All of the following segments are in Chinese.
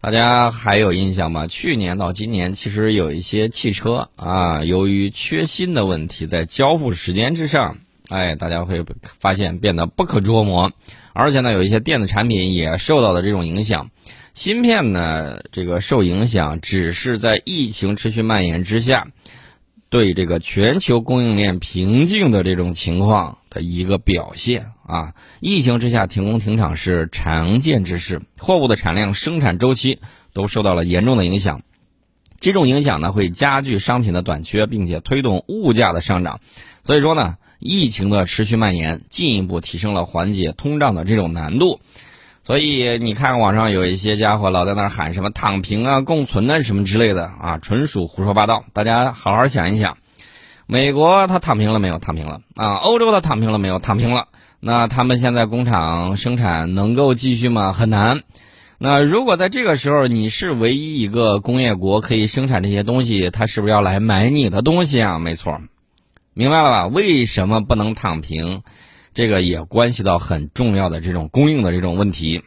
大家还有印象吗？去年到今年，其实有一些汽车啊，由于缺芯的问题，在交付时间之上，哎，大家会发现变得不可捉摸。而且呢，有一些电子产品也受到了这种影响。芯片呢，这个受影响，只是在疫情持续蔓延之下，对这个全球供应链瓶颈的这种情况的一个表现啊。疫情之下停工停产是常见之事，货物的产量、生产周期都受到了严重的影响。这种影响呢，会加剧商品的短缺，并且推动物价的上涨。所以说呢，疫情的持续蔓延，进一步提升了缓解通胀的这种难度。所以你看，网上有一些家伙老在那儿喊什么“躺平啊、共存啊”什么之类的啊，纯属胡说八道。大家好好想一想，美国他躺平了没有？躺平了啊！欧洲他躺平了没有？躺平了。那他们现在工厂生产能够继续吗？很难。那如果在这个时候你是唯一一个工业国可以生产这些东西，他是不是要来买你的东西啊？没错，明白了吧？为什么不能躺平？这个也关系到很重要的这种供应的这种问题。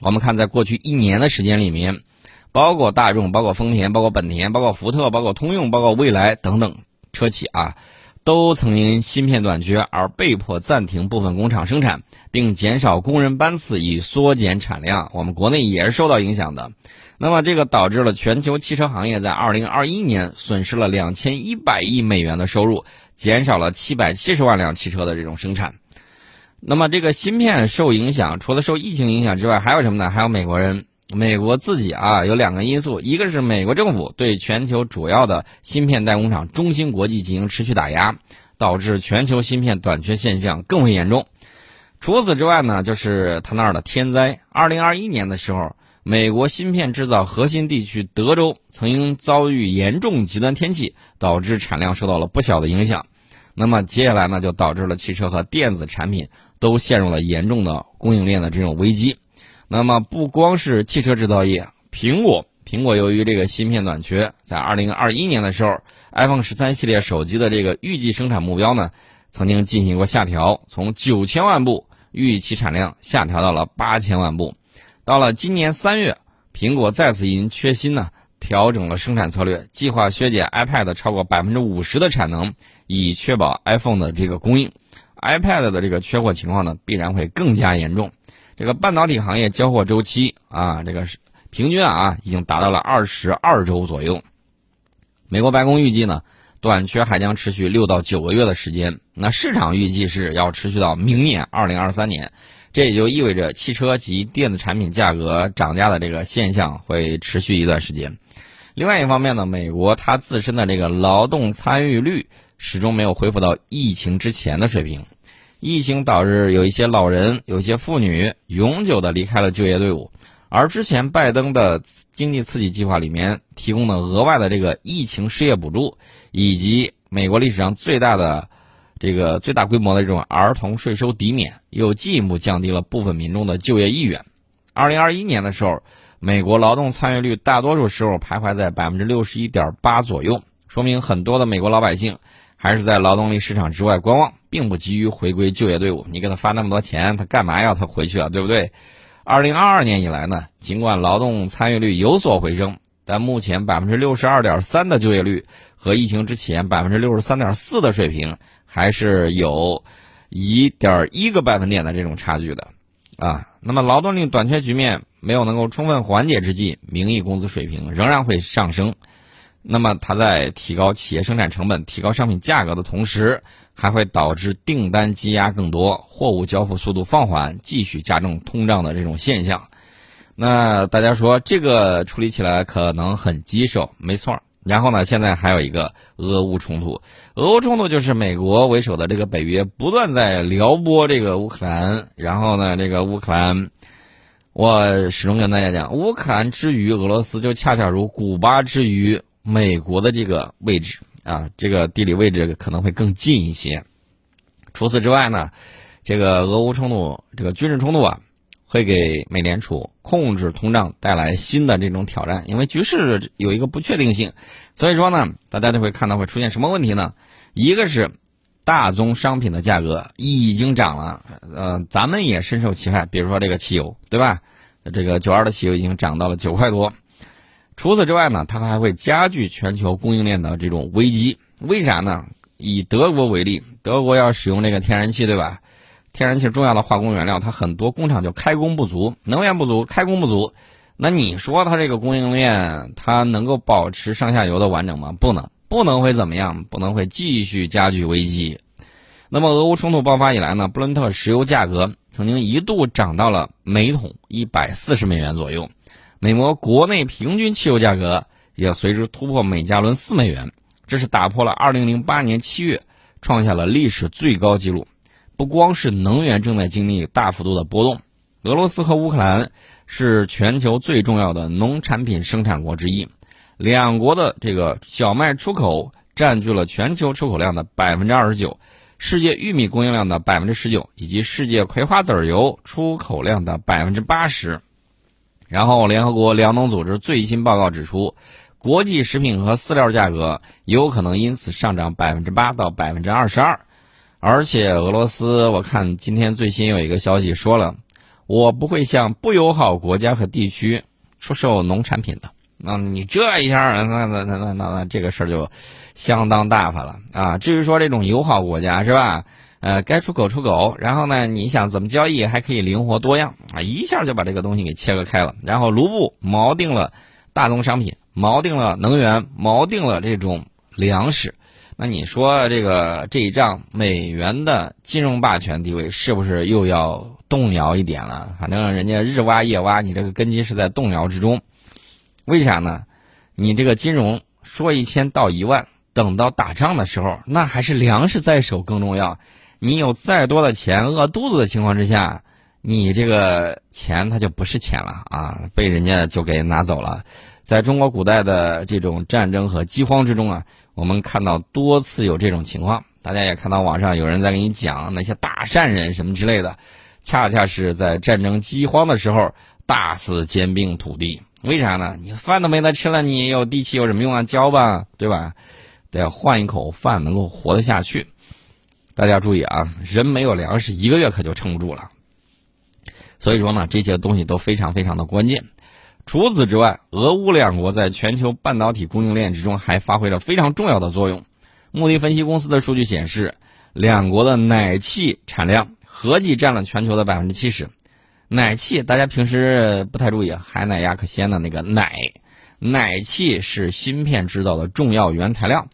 我们看，在过去一年的时间里面，包括大众、包括丰田、包括本田、包括福特、包括通用、包括蔚来等等车企啊，都曾因芯片短缺而被迫暂停部分工厂生产，并减少工人班次以缩减产量。我们国内也是受到影响的。那么，这个导致了全球汽车行业在2021年损失了2100亿美元的收入，减少了770万辆汽车的这种生产。那么这个芯片受影响，除了受疫情影响之外，还有什么呢？还有美国人，美国自己啊，有两个因素，一个是美国政府对全球主要的芯片代工厂中芯国际进行持续打压，导致全球芯片短缺现象更为严重。除此之外呢，就是他那儿的天灾。二零二一年的时候，美国芯片制造核心地区德州曾经遭遇严重极端天气，导致产量受到了不小的影响。那么接下来呢，就导致了汽车和电子产品。都陷入了严重的供应链的这种危机。那么不光是汽车制造业，苹果苹果由于这个芯片短缺，在二零二一年的时候，iPhone 十三系列手机的这个预计生产目标呢，曾经进行过下调，从九千万部预期产量下调到了八千万部。到了今年三月，苹果再次因缺芯呢，调整了生产策略，计划削减 iPad 超过百分之五十的产能，以确保 iPhone 的这个供应。iPad 的这个缺货情况呢，必然会更加严重。这个半导体行业交货周期啊，这个是平均啊，已经达到了二十二周左右。美国白宫预计呢，短缺还将持续六到九个月的时间。那市场预计是要持续到明年二零二三年，这也就意味着汽车及电子产品价格涨价的这个现象会持续一段时间。另外一方面呢，美国它自身的这个劳动参与率始终没有恢复到疫情之前的水平。疫情导致有一些老人、有一些妇女永久的离开了就业队伍，而之前拜登的经济刺激计划里面提供的额外的这个疫情失业补助，以及美国历史上最大的这个最大规模的这种儿童税收抵免，又进一步降低了部分民众的就业意愿。二零二一年的时候，美国劳动参与率大多数时候徘徊在百分之六十一点八左右，说明很多的美国老百姓。还是在劳动力市场之外观望，并不急于回归就业队伍。你给他发那么多钱，他干嘛要他回去啊？对不对？二零二二年以来呢，尽管劳动参与率有所回升，但目前百分之六十二点三的就业率和疫情之前百分之六十三点四的水平，还是有一点一个百分点的这种差距的啊。那么劳动力短缺局面没有能够充分缓解之际，名义工资水平仍然会上升。那么，它在提高企业生产成本、提高商品价格的同时，还会导致订单积压更多，货物交付速度放缓，继续加重通胀的这种现象。那大家说，这个处理起来可能很棘手，没错。然后呢，现在还有一个俄乌冲突，俄乌冲突就是美国为首的这个北约不断在撩拨这个乌克兰，然后呢，这个乌克兰，我始终跟大家讲，乌克兰之于俄罗斯，就恰恰如古巴之于。美国的这个位置啊，这个地理位置可能会更近一些。除此之外呢，这个俄乌冲突、这个军事冲突啊，会给美联储控制通胀带来新的这种挑战，因为局势有一个不确定性。所以说呢，大家就会看到会出现什么问题呢？一个是大宗商品的价格已经涨了，呃，咱们也深受其害。比如说这个汽油，对吧？这个九二的汽油已经涨到了九块多。除此之外呢，它还会加剧全球供应链的这种危机。为啥呢？以德国为例，德国要使用这个天然气，对吧？天然气重要的化工原料，它很多工厂就开工不足，能源不足，开工不足。那你说它这个供应链，它能够保持上下游的完整吗？不能，不能会怎么样？不能会继续加剧危机。那么俄乌冲突爆发以来呢，布伦特石油价格曾经一度涨到了每桶一百四十美元左右。美国国内平均汽油价格也随之突破每加仑四美元，这是打破了二零零八年七月创下了历史最高纪录。不光是能源正在经历大幅度的波动，俄罗斯和乌克兰是全球最重要的农产品生产国之一，两国的这个小麦出口占据了全球出口量的百分之二十九，世界玉米供应量的百分之十九，以及世界葵花籽油出口量的百分之八十。然后，联合国粮农组织最新报告指出，国际食品和饲料价格有可能因此上涨百分之八到百分之二十二。而且俄罗斯，我看今天最新有一个消息说了，我不会向不友好国家和地区出售农产品的。那你这一下，那那那那那那这个事儿就相当大发了啊！至于说这种友好国家是吧？呃，该出口出口，然后呢，你想怎么交易还可以灵活多样啊，一下就把这个东西给切割开了。然后卢布锚定了大宗商品，锚定了能源，锚定了这种粮食。那你说这个这一仗，美元的金融霸权地位是不是又要动摇一点了？反正人家日挖夜挖，你这个根基是在动摇之中。为啥呢？你这个金融说一千道一万，等到打仗的时候，那还是粮食在手更重要。你有再多的钱，饿肚子的情况之下，你这个钱它就不是钱了啊，被人家就给拿走了。在中国古代的这种战争和饥荒之中啊。我们看到多次有这种情况，大家也看到网上有人在给你讲那些大善人什么之类的，恰恰是在战争饥荒的时候大肆兼并土地。为啥呢？你饭都没得吃了，你有地契有什么用啊？交吧，对吧？得换一口饭能够活得下去。大家注意啊，人没有粮食，一个月可就撑不住了。所以说呢，这些东西都非常非常的关键。除此之外，俄乌两国在全球半导体供应链之中还发挥了非常重要的作用。穆迪分析公司的数据显示，两国的奶气产量合计占了全球的百分之七十。奶气大家平时不太注意，海奶鸭可鲜的那个奶，奶气是芯片制造的重要原材料。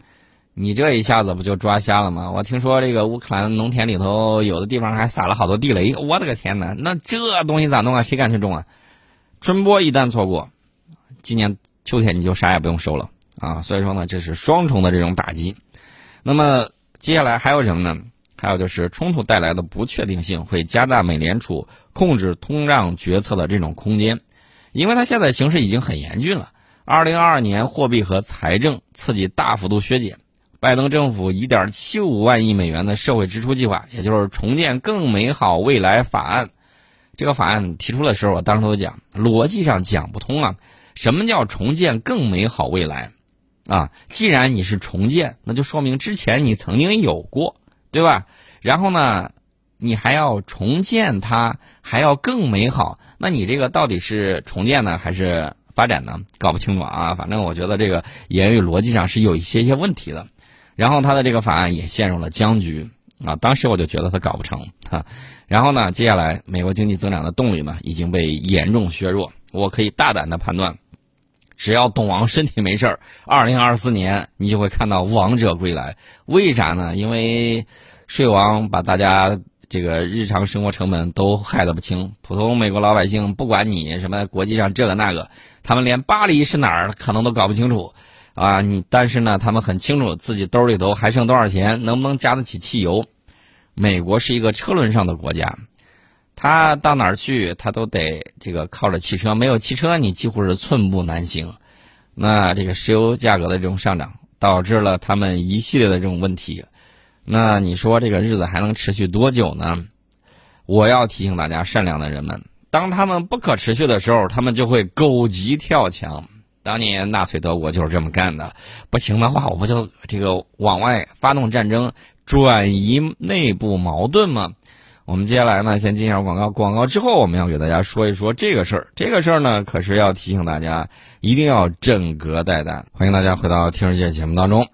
你这一下子不就抓瞎了吗？我听说这个乌克兰农田里头有的地方还撒了好多地雷，我的个天哪！那这东西咋弄啊？谁敢去种啊？春播一旦错过，今年秋天你就啥也不用收了啊！所以说呢，这是双重的这种打击。那么接下来还有什么呢？还有就是冲突带来的不确定性会加大美联储控制通胀决策的这种空间，因为它现在形势已经很严峻了。二零二二年货币和财政刺激大幅度削减，拜登政府一点七五万亿美元的社会支出计划，也就是重建更美好未来法案。这个法案提出的时候，我当时都讲，逻辑上讲不通啊。什么叫重建更美好未来？啊，既然你是重建，那就说明之前你曾经有过，对吧？然后呢，你还要重建它，还要更美好，那你这个到底是重建呢，还是发展呢？搞不清楚啊。反正我觉得这个言语逻辑上是有一些些问题的。然后他的这个法案也陷入了僵局。啊，当时我就觉得他搞不成哈，然后呢，接下来美国经济增长的动力呢已经被严重削弱。我可以大胆的判断，只要董王身体没事儿，二零二四年你就会看到王者归来。为啥呢？因为税王把大家这个日常生活成本都害得不轻，普通美国老百姓不管你什么国际上这个那个，他们连巴黎是哪儿可能都搞不清楚。啊，你但是呢，他们很清楚自己兜里头还剩多少钱，能不能加得起汽油？美国是一个车轮上的国家，他到哪儿去，他都得这个靠着汽车，没有汽车，你几乎是寸步难行。那这个石油价格的这种上涨，导致了他们一系列的这种问题。那你说这个日子还能持续多久呢？我要提醒大家，善良的人们，当他们不可持续的时候，他们就会狗急跳墙。当年纳粹德国就是这么干的，不行的话，我不就这个往外发动战争，转移内部矛盾吗？我们接下来呢，先进一下广告，广告之后我们要给大家说一说这个事儿。这个事儿呢，可是要提醒大家一定要镇格待旦。欢迎大家回到《听世界》节目当中。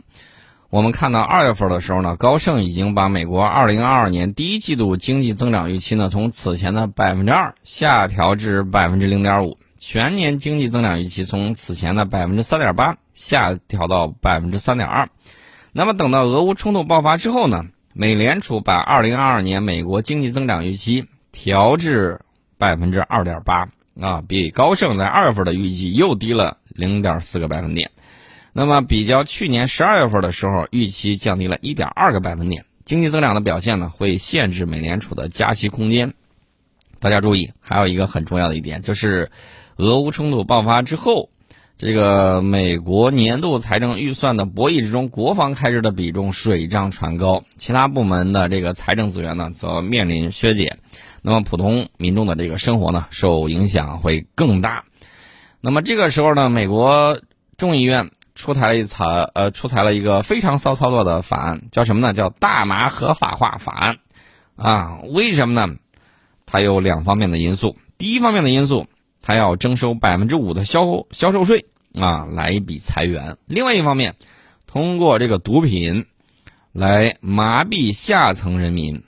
我们看到二月份的时候呢，高盛已经把美国二零二二年第一季度经济增长预期呢，从此前的百分之二下调至百分之零点五，全年经济增长预期从此前的百分之三点八下调到百分之三点二。那么等到俄乌冲突爆发之后呢？美联储把2022年美国经济增长预期调至百分之二点八啊，比高盛在二月份的预计又低了零点四个百分点。那么比较去年十二月份的时候，预期降低了一点二个百分点。经济增长的表现呢，会限制美联储的加息空间。大家注意，还有一个很重要的一点，就是俄乌冲突爆发之后。这个美国年度财政预算的博弈之中，国防开支的比重水涨船高，其他部门的这个财政资源呢则面临削减，那么普通民众的这个生活呢受影响会更大。那么这个时候呢，美国众议院出台了一草呃出台了一个非常骚操作的法案，叫什么呢？叫大麻合法化法案啊？为什么呢？它有两方面的因素，第一方面的因素。他要征收百分之五的销销售税啊，来一笔裁员。另外一方面，通过这个毒品来麻痹下层人民，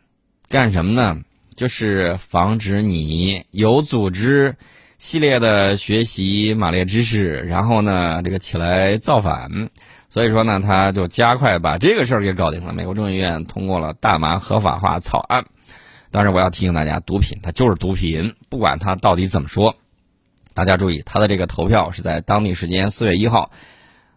干什么呢？就是防止你有组织、系列的学习马列知识，然后呢，这个起来造反。所以说呢，他就加快把这个事儿给搞定了。美国众议院通过了大麻合法化草案。当然，我要提醒大家，毒品它就是毒品，不管它到底怎么说。大家注意，他的这个投票是在当地时间四月一号，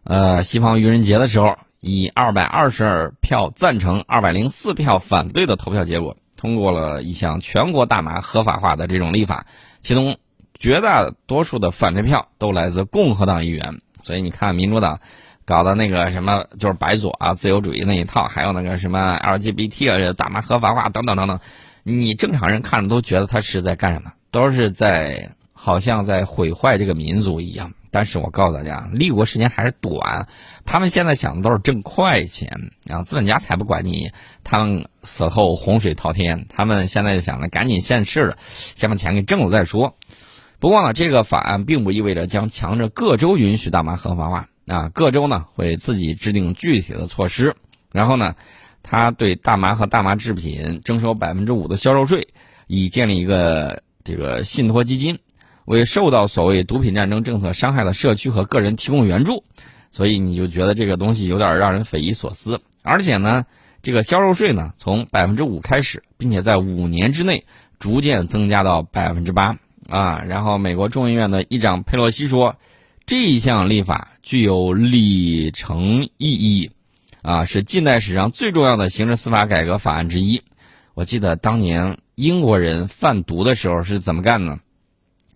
呃，西方愚人节的时候，以二百二十二票赞成、二百零四票反对的投票结果，通过了一项全国大麻合法化的这种立法。其中绝大多数的反对票都来自共和党议员。所以你看，民主党搞的那个什么，就是白左啊、自由主义那一套，还有那个什么 LGBT 啊、大麻合法化等等等等，你正常人看着都觉得他是在干什么？都是在。好像在毁坏这个民族一样，但是我告诉大家，立国时间还是短，他们现在想的都是挣快钱啊！资本家才不管你，他们死后洪水滔天，他们现在就想着赶紧现世了，先把钱给挣了再说。不过呢，这个法案并不意味着将强制各州允许大麻合法化啊，各州呢会自己制定具体的措施，然后呢，他对大麻和大麻制品征收百分之五的销售税，以建立一个这个信托基金。为受到所谓毒品战争政策伤害的社区和个人提供援助，所以你就觉得这个东西有点让人匪夷所思。而且呢，这个销售税呢从百分之五开始，并且在五年之内逐渐增加到百分之八啊。然后美国众议院的议长佩洛西说，这一项立法具有里程意义，啊，是近代史上最重要的刑事司法改革法案之一。我记得当年英国人贩毒的时候是怎么干呢？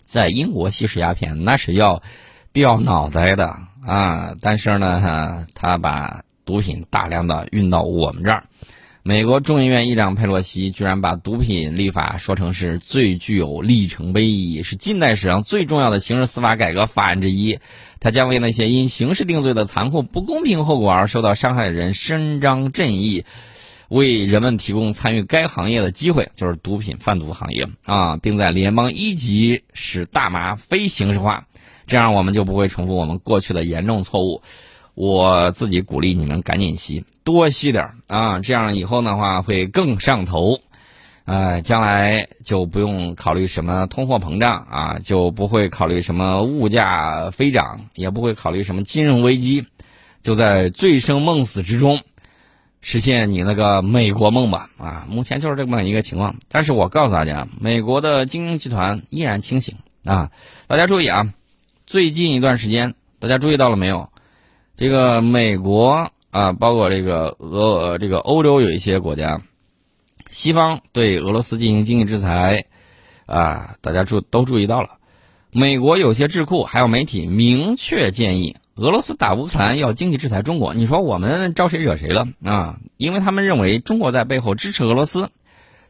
在英国吸食鸦片那是要掉脑袋的啊！但是呢，他把毒品大量的运到我们这儿。美国众议院议长佩洛西居然把毒品立法说成是最具有里程碑意义，是近代史上最重要的刑事司法改革法案之一。他将为那些因刑事定罪的残酷不公平后果而受到伤害的人伸张正义。为人们提供参与该行业的机会，就是毒品贩毒行业啊，并在联邦一级使大麻非刑事化，这样我们就不会重复我们过去的严重错误。我自己鼓励你们赶紧吸，多吸点啊，这样以后的话会更上头，呃，将来就不用考虑什么通货膨胀啊，就不会考虑什么物价飞涨，也不会考虑什么金融危机，就在醉生梦死之中。实现你那个美国梦吧，啊，目前就是这么一个情况。但是我告诉大家，美国的精英集团依然清醒啊！大家注意啊，最近一段时间，大家注意到了没有？这个美国啊，包括这个俄，这个欧洲有一些国家，西方对俄罗斯进行经济制裁啊，大家注都注意到了。美国有些智库还有媒体明确建议。俄罗斯打乌克兰要经济制裁中国，你说我们招谁惹谁了啊？因为他们认为中国在背后支持俄罗斯。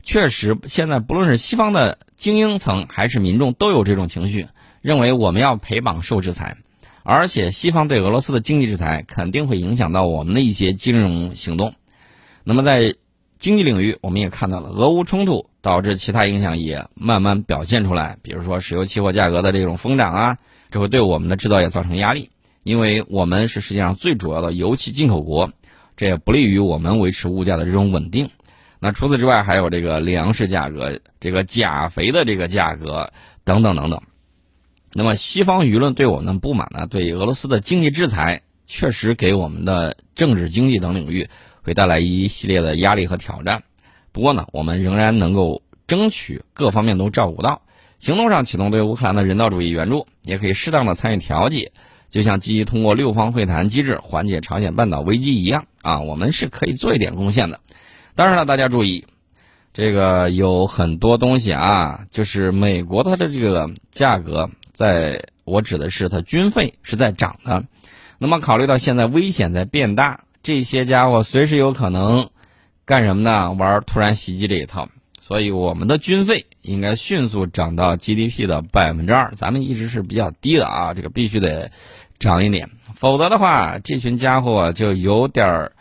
确实，现在不论是西方的精英层还是民众都有这种情绪，认为我们要赔榜受制裁，而且西方对俄罗斯的经济制裁肯定会影响到我们的一些金融行动。那么在经济领域，我们也看到了俄乌冲突导致其他影响也慢慢表现出来，比如说石油期货价格的这种疯涨啊，这会对我们的制造业造成压力，因为我们是世界上最主要的油气进口国，这也不利于我们维持物价的这种稳定。那除此之外，还有这个粮食价格、这个钾肥的这个价格等等等等。那么西方舆论对我们的不满呢？对俄罗斯的经济制裁，确实给我们的政治、经济等领域会带来一系列的压力和挑战。不过呢，我们仍然能够争取各方面都照顾到，行动上启动对乌克兰的人道主义援助，也可以适当的参与调解，就像积极通过六方会谈机制缓解朝鲜半岛危机一样啊，我们是可以做一点贡献的。当然了，大家注意。这个有很多东西啊，就是美国它的这个价格，在我指的是它军费是在涨的。那么考虑到现在危险在变大，这些家伙随时有可能干什么呢？玩突然袭击这一套，所以我们的军费应该迅速涨到 GDP 的百分之二。咱们一直是比较低的啊，这个必须得涨一点，否则的话，这群家伙就有点儿。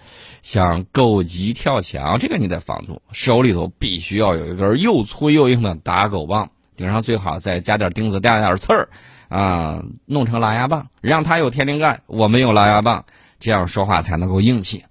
想狗急跳墙，这个你得防住，手里头必须要有一根又粗又硬的打狗棒，顶上最好再加点钉子，加点刺儿，啊，弄成狼牙棒，让他有天灵盖，我们有狼牙棒，这样说话才能够硬气。